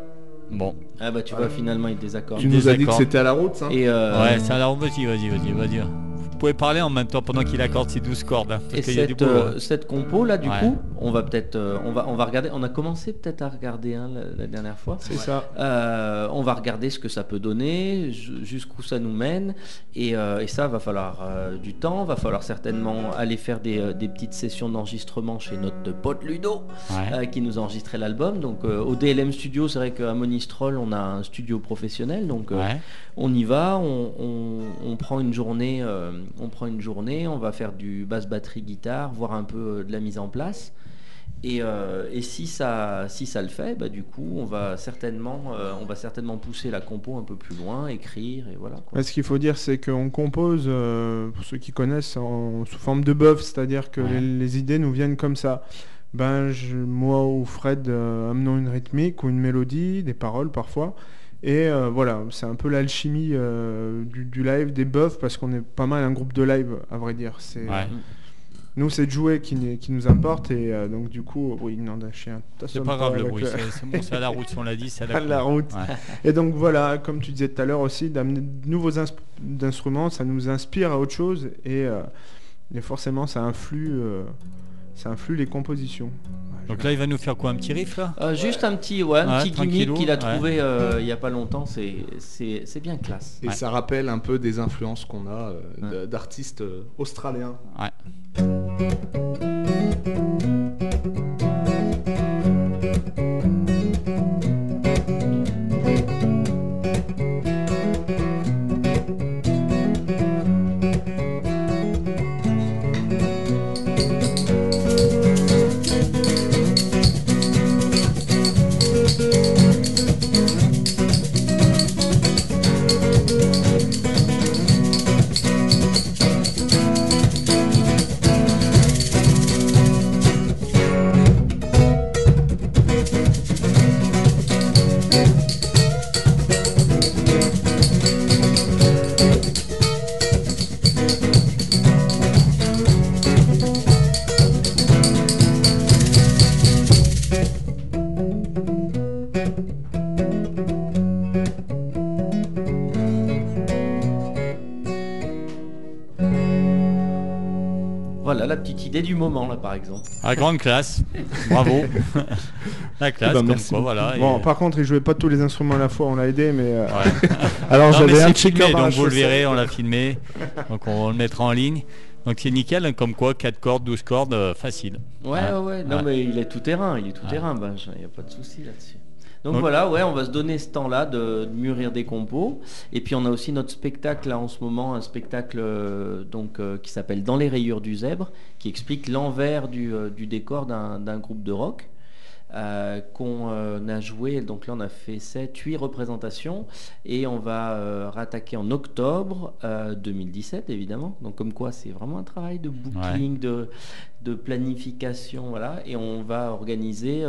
Bon. Ah bah tu vois finalement il désaccorde. Tu nous as dit que c'était à la route, ça Et, euh, Ouais, ça alors vas-y, vas-y, vas-y, vas-y. Vous pouvez parler en même temps pendant qu'il accorde ses 12 cordes. hein, et parce qu'il y a du cette, boulot. euh, cette compo là du Ouais. coup, on va peut-être euh, on va on va regarder, on a commencé peut-être à regarder hein, la, la dernière fois. C'est ça. Euh, on va regarder ce que ça peut donner, ju- jusqu'où ça nous mène, et, euh, et ça va falloir euh, du temps, va falloir certainement aller faire des, euh, des petites sessions d'enregistrement chez notre pote Ludo, Ouais. euh, qui nous a enregistré l'album. Donc euh, au DLM Studio, c'est vrai qu'à Monistrol, on a un studio professionnel, donc euh, Ouais. on y va, on, on- on prend une journée, euh, on prend une journée, on va faire du basse batterie guitare, voir un peu euh, de la mise en place. Et, euh, et si ça, si ça le fait, bah, du coup, on va certainement, euh, on va certainement pousser la compo un peu plus loin, écrire et voilà. quoi. Ouais, ce qu'il faut dire, c'est qu'on compose, euh, pour ceux qui connaissent, en, sous forme de buff, c'est-à-dire que Ouais. les, les idées nous viennent comme ça. Ben, je- moi ou Fred amenons une rythmique ou une mélodie, des paroles parfois. Et euh, voilà, c'est un peu l'alchimie euh, du, du live, des buffs, parce qu'on est pas mal un groupe de live, à vrai dire. C'est Ouais. Nous, c'est de jouer qui, qui nous importe et euh, donc du coup, oui, non, d'un chien. C'est t'assommes pas grave le bruit, c'est c'est bon, c'est à la route, si on l'a dit, c'est à la, à la route. Ouais. Et donc voilà, comme tu disais tout à l'heure aussi, d'amener de nouveaux ins- instruments, ça nous inspire à autre chose et, et forcément ça influe, ça influe les compositions. Donc là, il va nous faire quoi Un petit riff là Euh, juste un petit, ouais, un Ouais, petit gimmick qu'il a ouais. trouvé euh, il y a pas longtemps, c'est c'est c'est bien classe. Et Ouais. ça rappelle un peu des influences qu'on a euh, d'artistes euh, australiens. Ouais. Idée du moment là par exemple. Ah, grande classe. Bravo. la classe, bah, comme merci quoi, voilà. Bon, et- par contre, il jouait pas tous les instruments à la fois, on l'a aidé, mais euh, Ouais. Alors j'avais un checker donc vous le verrez, on l'a filmé. Donc on le mettra en ligne. Donc c'est nickel, hein, comme quoi 4 cordes, 12 cordes, euh, facile. Ouais, Ouais. ouais, ouais. Non, Ouais. mais il est tout terrain, il est tout terrain, ben, il n'y a pas de souci là-dessus. Donc, Donc- voilà, ouais, on va se donner ce temps-là de, de mûrir des compos. Et puis on a aussi notre spectacle là en ce moment, un spectacle euh, donc euh, qui s'appelle Dans les rayures du zèbre, qui explique l'envers du, euh, du décor d'un d'un groupe de rock. Euh, qu'on euh, a joué, donc là on a fait 7, 8 représentations et on va euh, rattaquer en octobre euh, 2017 évidemment. Donc comme quoi c'est vraiment un travail de booking, de, de planification, voilà. Et on va organiser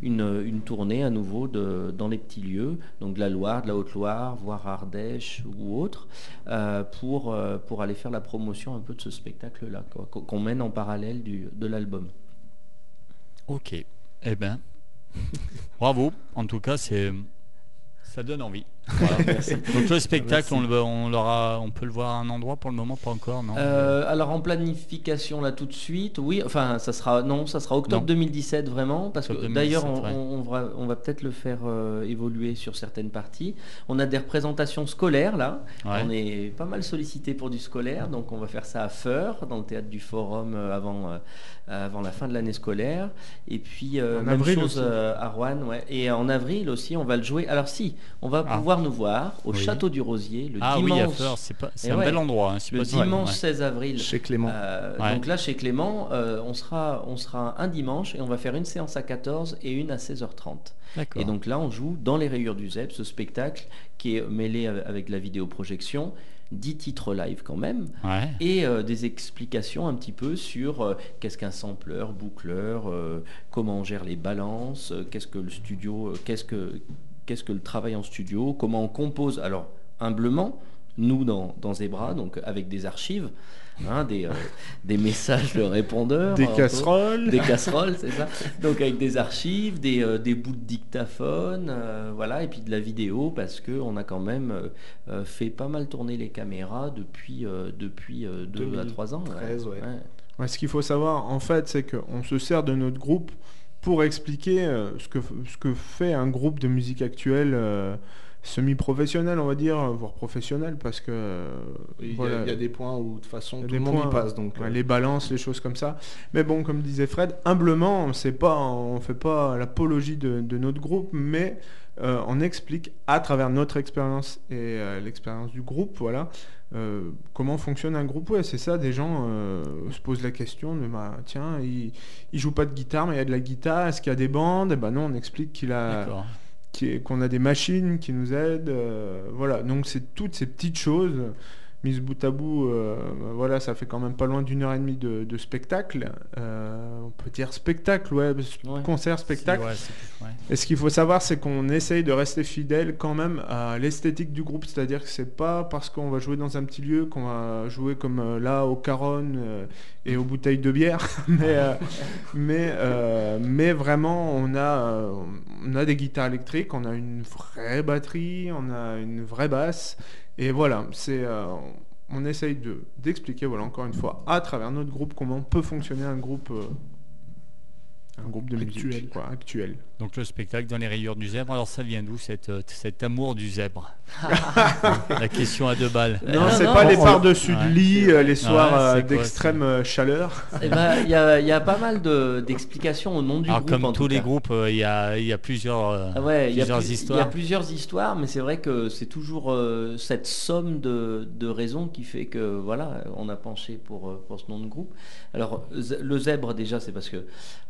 une, une tournée à nouveau de, dans les petits lieux, donc de la Loire, de la Haute-Loire, voire Ardèche ou autre, euh, pour, pour aller faire la promotion un peu de ce spectacle-là, qu'on mène en parallèle du, de l'album. Ok. Eh ben, bravo. En tout cas, c'est ça donne envie. Voilà. Donc le spectacle, on, le, on, l'aura- on peut le voir à un endroit pour le moment, pas encore, non Euh, alors en planification là tout de suite, oui, enfin ça sera non, ça sera octobre Non. 2017 vraiment, parce que d'ailleurs on, 2017, ouais. on- on va, on va peut-être le faire euh, évoluer sur certaines parties. On a des représentations scolaires là, Ouais. on est pas mal sollicité pour du scolaire, donc on va faire ça à Feur, dans le théâtre du Forum euh, avant, euh, avant la fin de l'année scolaire, et puis euh, En même avril chose aussi. euh, à Rouen, ouais. et en avril aussi on va le jouer. Alors si, on va Ah. pouvoir nous voir au Oui. château du Rosier le Ah dimanche. oui, c'est pas, un ouais. bel endroit. hein, Le dimanche ouais. 16 avril. Chez Clément. Euh, Ouais. Donc là, chez Clément, euh, on, sera, on sera un dimanche et on va faire une séance à 14 et une à 16h30. D'accord. Et donc là, on joue dans les rayures du ZEP, ce spectacle qui est mêlé avec avec la vidéoprojection, 10 titres live quand même, Ouais. et euh, des explications un petit peu sur euh, qu'est-ce qu'un sampleur, boucleur, euh, comment on gère les balances, euh, qu'est-ce que le studio, euh, qu'est-ce que, qu'est-ce que le travail en studio, comment on compose. Alors, humblement, nous dans, dans Zebra, donc avec des archives, hein, des, euh, des messages de répondeurs. des peu. casseroles. Des casseroles, c'est ça. Donc avec des archives, des, euh, des bouts de dictaphone, euh, voilà, et puis de la vidéo parce que on a quand même fait pas mal tourner les caméras depuis euh, depuis euh, deux à trois ans. 2013, ouais. Ouais, ce qu'il faut savoir, en fait, c'est qu'on se sert de notre groupe pour expliquer euh, ce, que, ce que fait un groupe de musique actuelle euh, semi-professionnel, on va dire, voire professionnel, parce que euh, Il y a- y, des points où de toute façon tout des le monde points, y passe. Donc, ouais, euh, les balances, les choses comme ça. Mais bon, comme disait Fred, humblement, on fait pas l'apologie de, de notre groupe, mais euh, on explique à travers notre expérience et euh, l'expérience du groupe, voilà, euh, comment fonctionne un groupe. Ouais, c'est ça. Des gens se posent la question de, bah, tiens, il, il joue pas de guitare, mais il y a de la guitare. Est-ce qu'il y a des bandes? Et ben non, on explique qu'il a qu'on a des machines qui nous aident. voilà, donc c'est toutes ces petites choses mise bout à bout, euh, voilà, ça fait quand même pas loin d'une heure et demie de, de spectacle. Euh, on peut dire spectacle, ouais, Ouais. concert, spectacle. Ouais, ouais. Et ce qu'il faut savoir, c'est qu'on essaye de rester fidèle quand même à l'esthétique du groupe. C'est-à-dire que c'est pas parce qu'on va jouer dans un petit lieu qu'on va jouer comme euh, là au Caronne et aux bouteilles de bière. mais, euh, mais, mais vraiment, on a, on a des guitares électriques, on a une vraie batterie, on a une vraie basse. Et voilà, c'est. euh, on essaye de d'expliquer, voilà, encore une fois, à travers notre groupe, comment peut fonctionner un groupe, euh, un groupe de musique, Actuel. quoi, actuel. Donc le spectacle dans les rayures du zèbre, alors ça vient d'où cette, euh, cet amour du zèbre? La question à deux balles. Euh, Non, c'est pas on- les par-dessus Ouais. de lit euh, les soirs Ouais, euh, d'extrême euh, chaleur. Eh ben, il y, a, il y a pas mal de- d'explications au nom du Alors groupe. comme en tous tout les cas. groupes, euh, il y, a, il y a plusieurs, euh, Ah ouais, y, a plusieurs plus- il y a histoires. plusieurs histoires, mais c'est vrai que c'est toujours euh, cette somme de, de raisons qui fait que voilà, on a penché pour, euh, pour ce nom de groupe. Alors le zèbre déjà, c'est parce que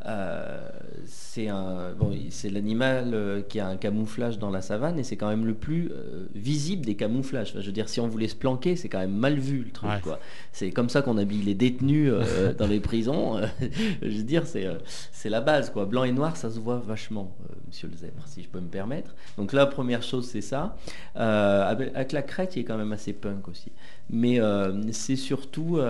euh, c'est un, bon, c'est l'animal euh, qui a un camouflage dans la savane et c'est quand même le plus euh, visible des camouflages. Enfin, je veux dire, si on voulait se planquer, c'est quand même mal vu le truc. Ouais. quoi. C'est comme ça qu'on habille les détenus euh, dans les prisons. Je veux dire, c'est c'est la base, quoi. Blanc et noir, ça se voit vachement, monsieur le zèbre, si je peux me permettre. Donc la première chose, c'est ça. Avec, la crête, il est quand même assez punk aussi. Mais c'est surtout,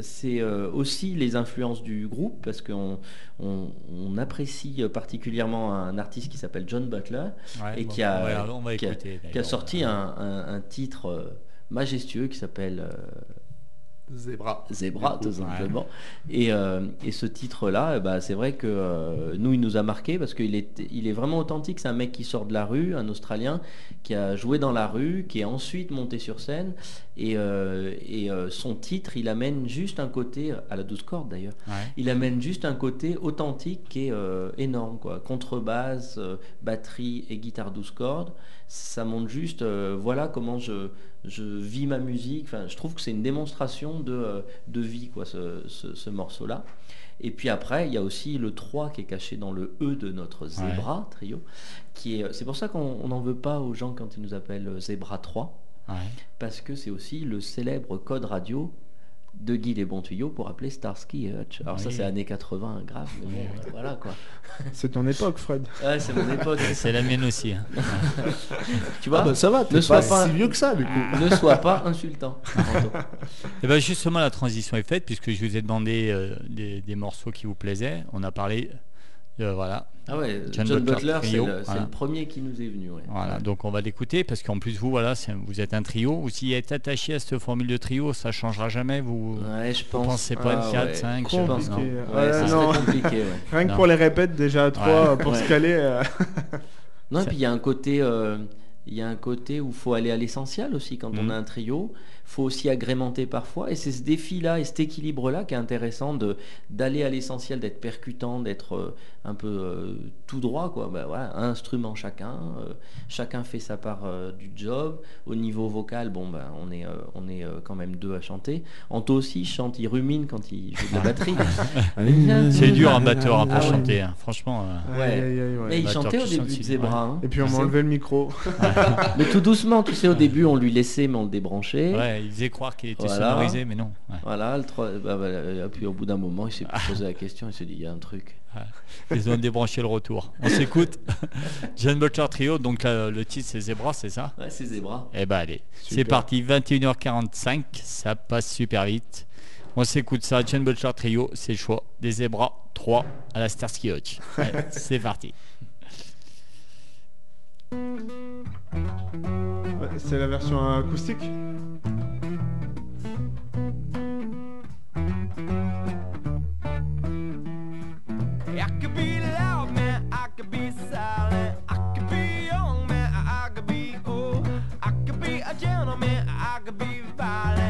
c'est aussi les influences du groupe, parce qu'on on, on apprécie particulièrement un artiste qui s'appelle John Butler, Ouais, et bon, qui a- qui écouter. qui sorti un, un- un titre euh, majestueux qui s'appelle euh, Zebra. Zebra, tout Ouais. simplement. Et, euh, et ce titre-là, eh ben, c'est vrai que euh, nous, il nous a marqué parce qu'il est, il est vraiment authentique. C'est un mec qui sort de la rue, un Australien, qui a joué dans la rue, qui est ensuite monté sur scène. Et, euh, et son titre, il amène juste un côté, à la douze cordes d'ailleurs, Ouais. il amène juste un côté authentique qui est énorme. Quoi. Contrebasse, batterie et guitare 12 cordes. Ça montre juste, euh, voilà comment je, je vis ma musique. Enfin, je trouve que c'est une démonstration de, euh, de vie, quoi, ce, ce- ce morceau-là. Et puis après, il y a aussi le 3 qui est caché dans le E de notre Zebra trio. qui est, C'est pour ça qu'on on n'en veut pas aux gens quand ils nous appellent euh, Zebra 3 Ouais. parce que c'est aussi le célèbre code radio de Guy Les Bons Tuyaux pour appeler Starsky et Hutch. Alors ça c'est années 80, grave, mais bon, Oui, oui. voilà quoi. C'est ton époque, Fred. Ouais, c'est mon époque. C'est la mienne aussi. hein. tu vois, Ah bah ça va, ne sois pas, pas- si vieux que ça du coup. ne sois pas insultant. Anto. Et ben justement, la transition est faite puisque je vous ai demandé euh, des, des morceaux qui vous plaisaient. On a parlé, euh, voilà, Ah ouais, John John, Butler Butler, c'est le, c'est voilà. le premier qui nous est venu. ouais. voilà. Donc on va l'écouter parce qu'en plus vous, voilà, vous êtes un trio. Vous y êtes attaché à cette formule de trio, ça changera jamais. Vous, Ouais, je vous pense. pensez pas Ah être 4, ouais. 5 Je pense, non. Ouais, Ouais, ça non. serait compliqué. ouais. Rien que Non. pour les répètes, déjà à trois, Ouais. pour Ouais. se caler. euh, Non, et puis il y a un côté, euh, il y a un côté où il faut aller à l'essentiel aussi quand on Mhm. a un trio. Faut aussi agrémenter parfois. Et c'est ce défi-là et cet équilibre-là qui est intéressant de d'aller à l'essentiel, d'être percutant, d'être euh, un peu euh, tout droit, quoi. Ben voilà, un instrument chacun, euh, chacun fait sa part euh, du job. Au niveau vocal, bon ben on est euh, on est euh, quand même deux à chanter. Anto aussi chante, il rumine quand il joue de la batterie. C'est dur un batteur pour Ah ouais. chanter, hein. franchement. euh. Ouais. Aïe, aïe, aïe, ouais. Mais il chantait au début de il- Zebra. hein. Et puis on m'a enlevé le micro. Mais tout doucement, tu sais, au début on lui laissait, mais on le débranchait. Ouais, il faisait croire qu'il était Voilà. sonorisé, mais non. Ouais. Voilà, le trois- bah, bah, et puis au bout d'un moment, il s'est posé la question, il s'est dit, il y a un truc. Ils ont débranché le retour. On s'écoute. John Butcher Trio, donc là, le titre c'est Zebra, c'est ça? Ouais, c'est Zebra. Eh ben allez, c'est parti, 21h45, ça passe super vite. On s'écoute ça, John Butcher Trio, c'est le choix des Zebras 3 à la Starsky Hutch. C'est parti. C'est la version acoustique? silent.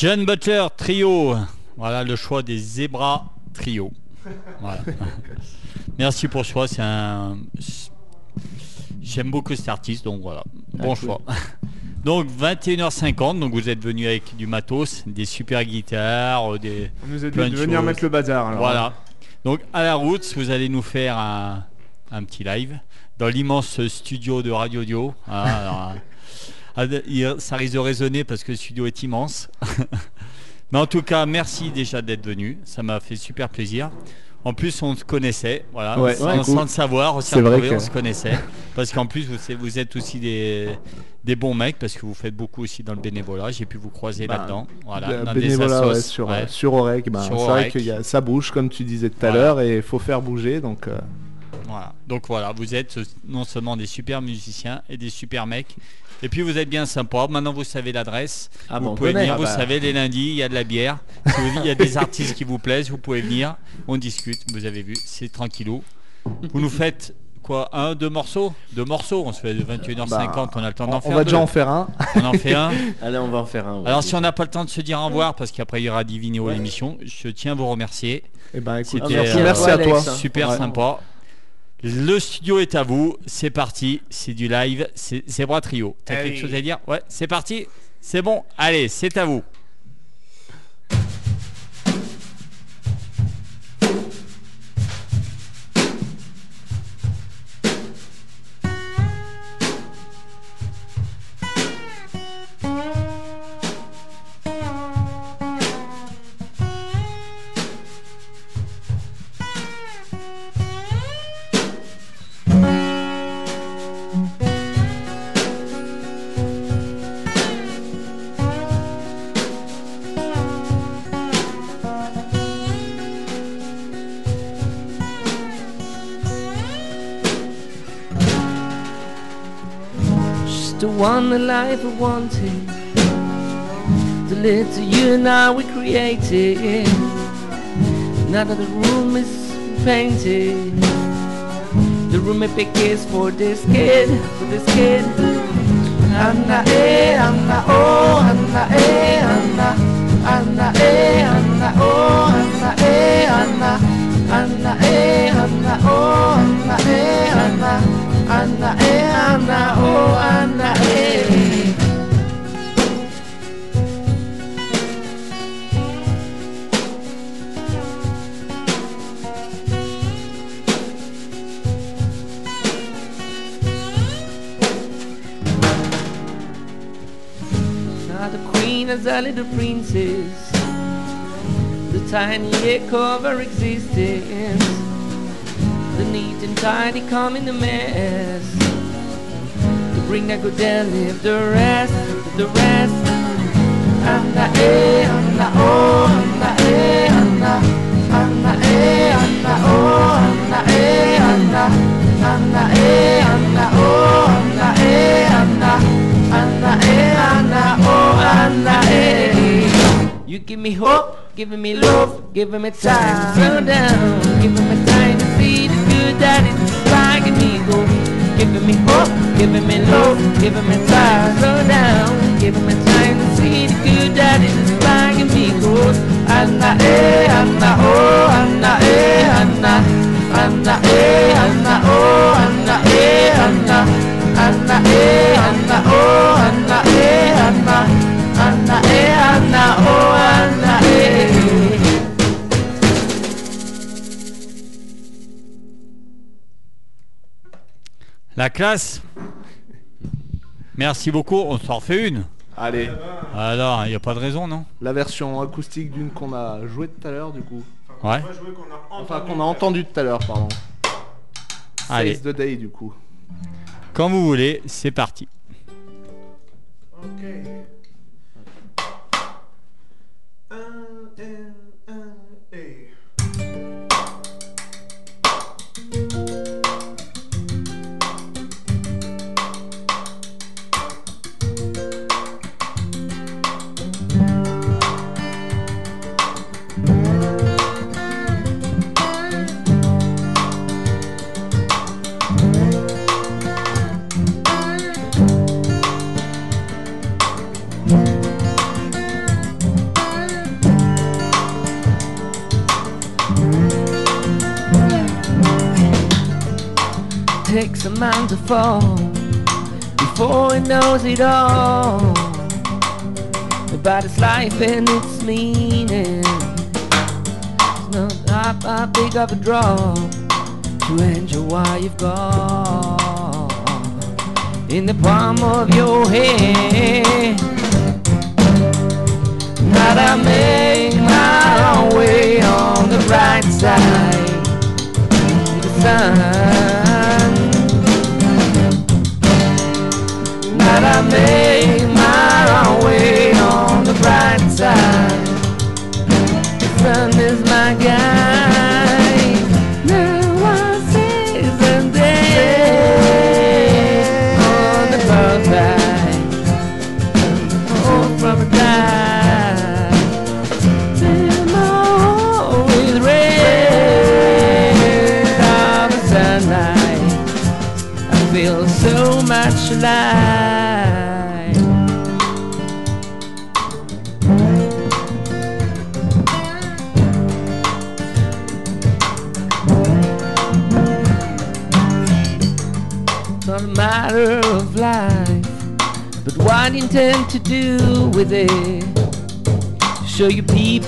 John Butler Trio. Voilà le choix des Zebra Trio. Voilà. Merci pour ce choix. C'est un. J'aime beaucoup cet artiste, donc voilà. Bon Ah, cool. choix. Donc 21h50, donc vous êtes venu avec du matos, des super guitares, euh, des. On nous a dit de venir mettre le bazar. alors. Voilà. Donc à la route, vous allez nous faire un, un petit live dans l'immense studio de Radio Dio. Ah, alors, ça risque de résonner parce que le studio est immense. Mais en tout cas, merci déjà d'être venu. Ça m'a fait super plaisir. En plus, on se connaissait, voilà, Ouais, sans, ouais, sans cool. le savoir, on s'est que- on se connaissait. Parce qu'en plus, vous, êtes aussi des, des bons mecs parce que vous faites beaucoup aussi dans le bénévolat. J'ai pu vous croiser Bah, là-dedans. Voilà, des bénévolat ouais, sur, Orec, Sur c'est vrai qu'il y a, ça bouge comme tu disais tout à Voilà. l'heure et il faut faire bouger donc euh, Voilà. Donc voilà, vous êtes non seulement des super musiciens et des super mecs, et puis vous êtes bien sympa. Maintenant vous savez l'adresse. Ah, vous bon, on pouvez venir, Ah vous bah. savez, les lundis, il y a de la bière. Si vous- il y a des artistes qui vous plaisent, vous pouvez venir. On discute, vous avez vu, c'est tranquillou. Vous nous faites quoi? Un, deux morceaux? Deux morceaux, on se fait 21h50, on a le temps on, d'en on faire va deux. déjà en faire un. On en fait un. Allez, on va en faire un. ouais. Alors si on n'a pas le temps de se dire au revoir, parce qu'après il y aura Divinéo l'émission, je tiens à vous remercier. Et ben écoute, merci, euh, merci à toi. Super Ouais. sympa. Le studio est à vous, c'est parti, c'est du live, c'est Zebra Trio. T'as Allez. quelque chose à dire? Ouais, c'est parti, c'est bon, allez, c'est à vous. Just the life I wanted. The little you and I we created. Now that the room is painted. The room big is for this kid, for this kid. Anna eh, Anna oh, Anna eh, Anna, Anna eh, Anna oh, Anna eh, Anna, Anna eh, Anna oh, Anna eh, Anna, Anna eh, Anna oh, Anna as a little princess. The tiny echo of her existence. The neat and tidy come in the mess. To bring that good and leave the rest The rest. Anna eh, Anna oh, Anna eh, Anna. Anna eh, Anna oh, Anna eh, Anna. Anna eh, Anna oh, Anna eh, Anna Anna eh, Anna oh, Anna eh You give me hope, giving me love, giving me time Slow down, giving me time to see the good that is dragging me. Go Giving me hope, giving me love, giving me time Slow down, giving me time to see the good that is dragging me. Go Anna eh, Anna oh, Anna eh, Anna. Anna eh, Anna oh, Anna eh, Anna Anna eh, Anna oh, Anna eh, Anna Anna eh, Anna oh, Anna eh La classe Merci beaucoup, on s'en refait une. Allez, Alors, il n'y a pas de raison, non? La version acoustique d'une qu'on a jouée tout à l'heure du coup. Ouais. Enfin qu'on a entendu tout à l'heure, pardon. Allez. Seize the Day du coup. Quand vous voulez, c'est parti. Takes a man to fall before he knows it all about his life and its meaning. It's not that, big of a draw to enjoy what you've got in the palm of your hand. That I make my own way on the right side of the sun. That I make my own way on the bright side. The sun is my guide.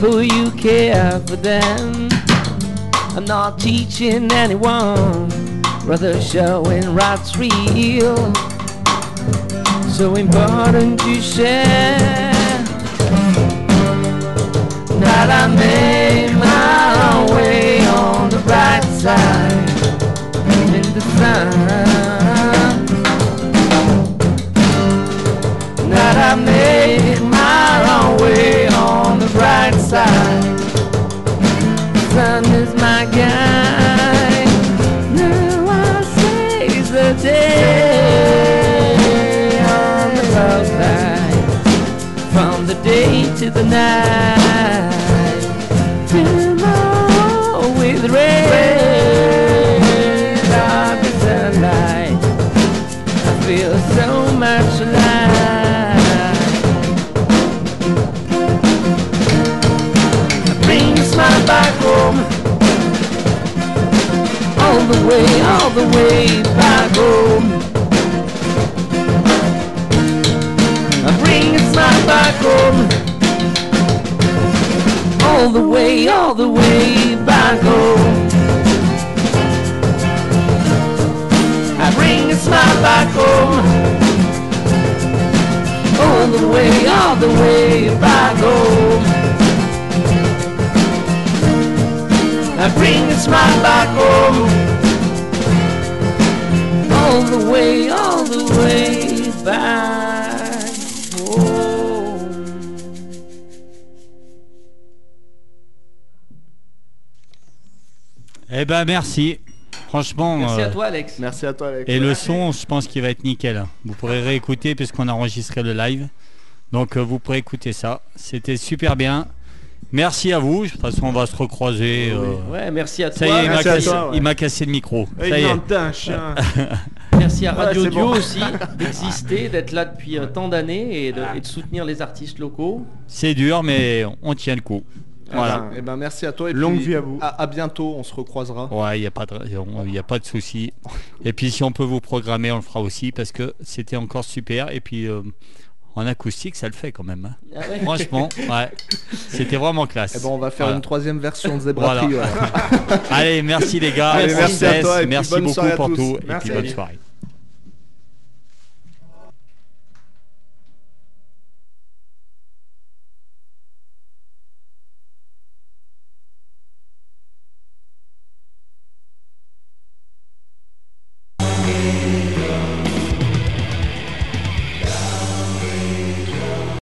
People you care for them. I'm not teaching anyone, rather showing what's real. So important to share. That I made my way on the bright side in the sun. That I made the night. All with red the sunlight. I feel so much alive. Bring a smile back home. All the way, all the way back home. I Bring a smile back home. All the way, all the way back home. I bring a smile back home. All the way, all the way back home. I bring a smile back home. All the way, all the way back Eh ben merci. Franchement. Merci à euh, toi, Alex. Merci à toi, Alex. Et le son, je pense qu'il va être nickel. Vous pourrez réécouter puisqu'on a enregistré le live. Donc euh, vous pourrez écouter ça. C'était super bien. Merci à vous. De toute façon, on va se recroiser. euh, Ouais, merci à toi. Ça y est, il m'a cassé, ouais. le micro. Et Ça y il est. chien. Merci à Radio Dio bon. aussi d'exister, d'être là depuis tant d'années et, de- et de soutenir les artistes locaux. C'est dur, mais on tient le coup. Voilà. Et ben merci à toi. Et Longue puis, vie à vous. À, à bientôt, on se recroisera. Ouais, il n'y a pas de, il y a pas de souci. Et puis si on peut vous programmer, on le fera aussi parce que c'était encore super. Et puis euh, en acoustique, ça le fait quand même. hein. Ah ouais. Franchement, ouais, c'était vraiment classe. Et ben on va faire Voilà. une troisième version de Zebra Voilà. Trio. alors. Allez, merci les gars. Allez, merci à toi et puis merci bonne beaucoup à pour tous. tout. Et Merci. puis bonne soirée.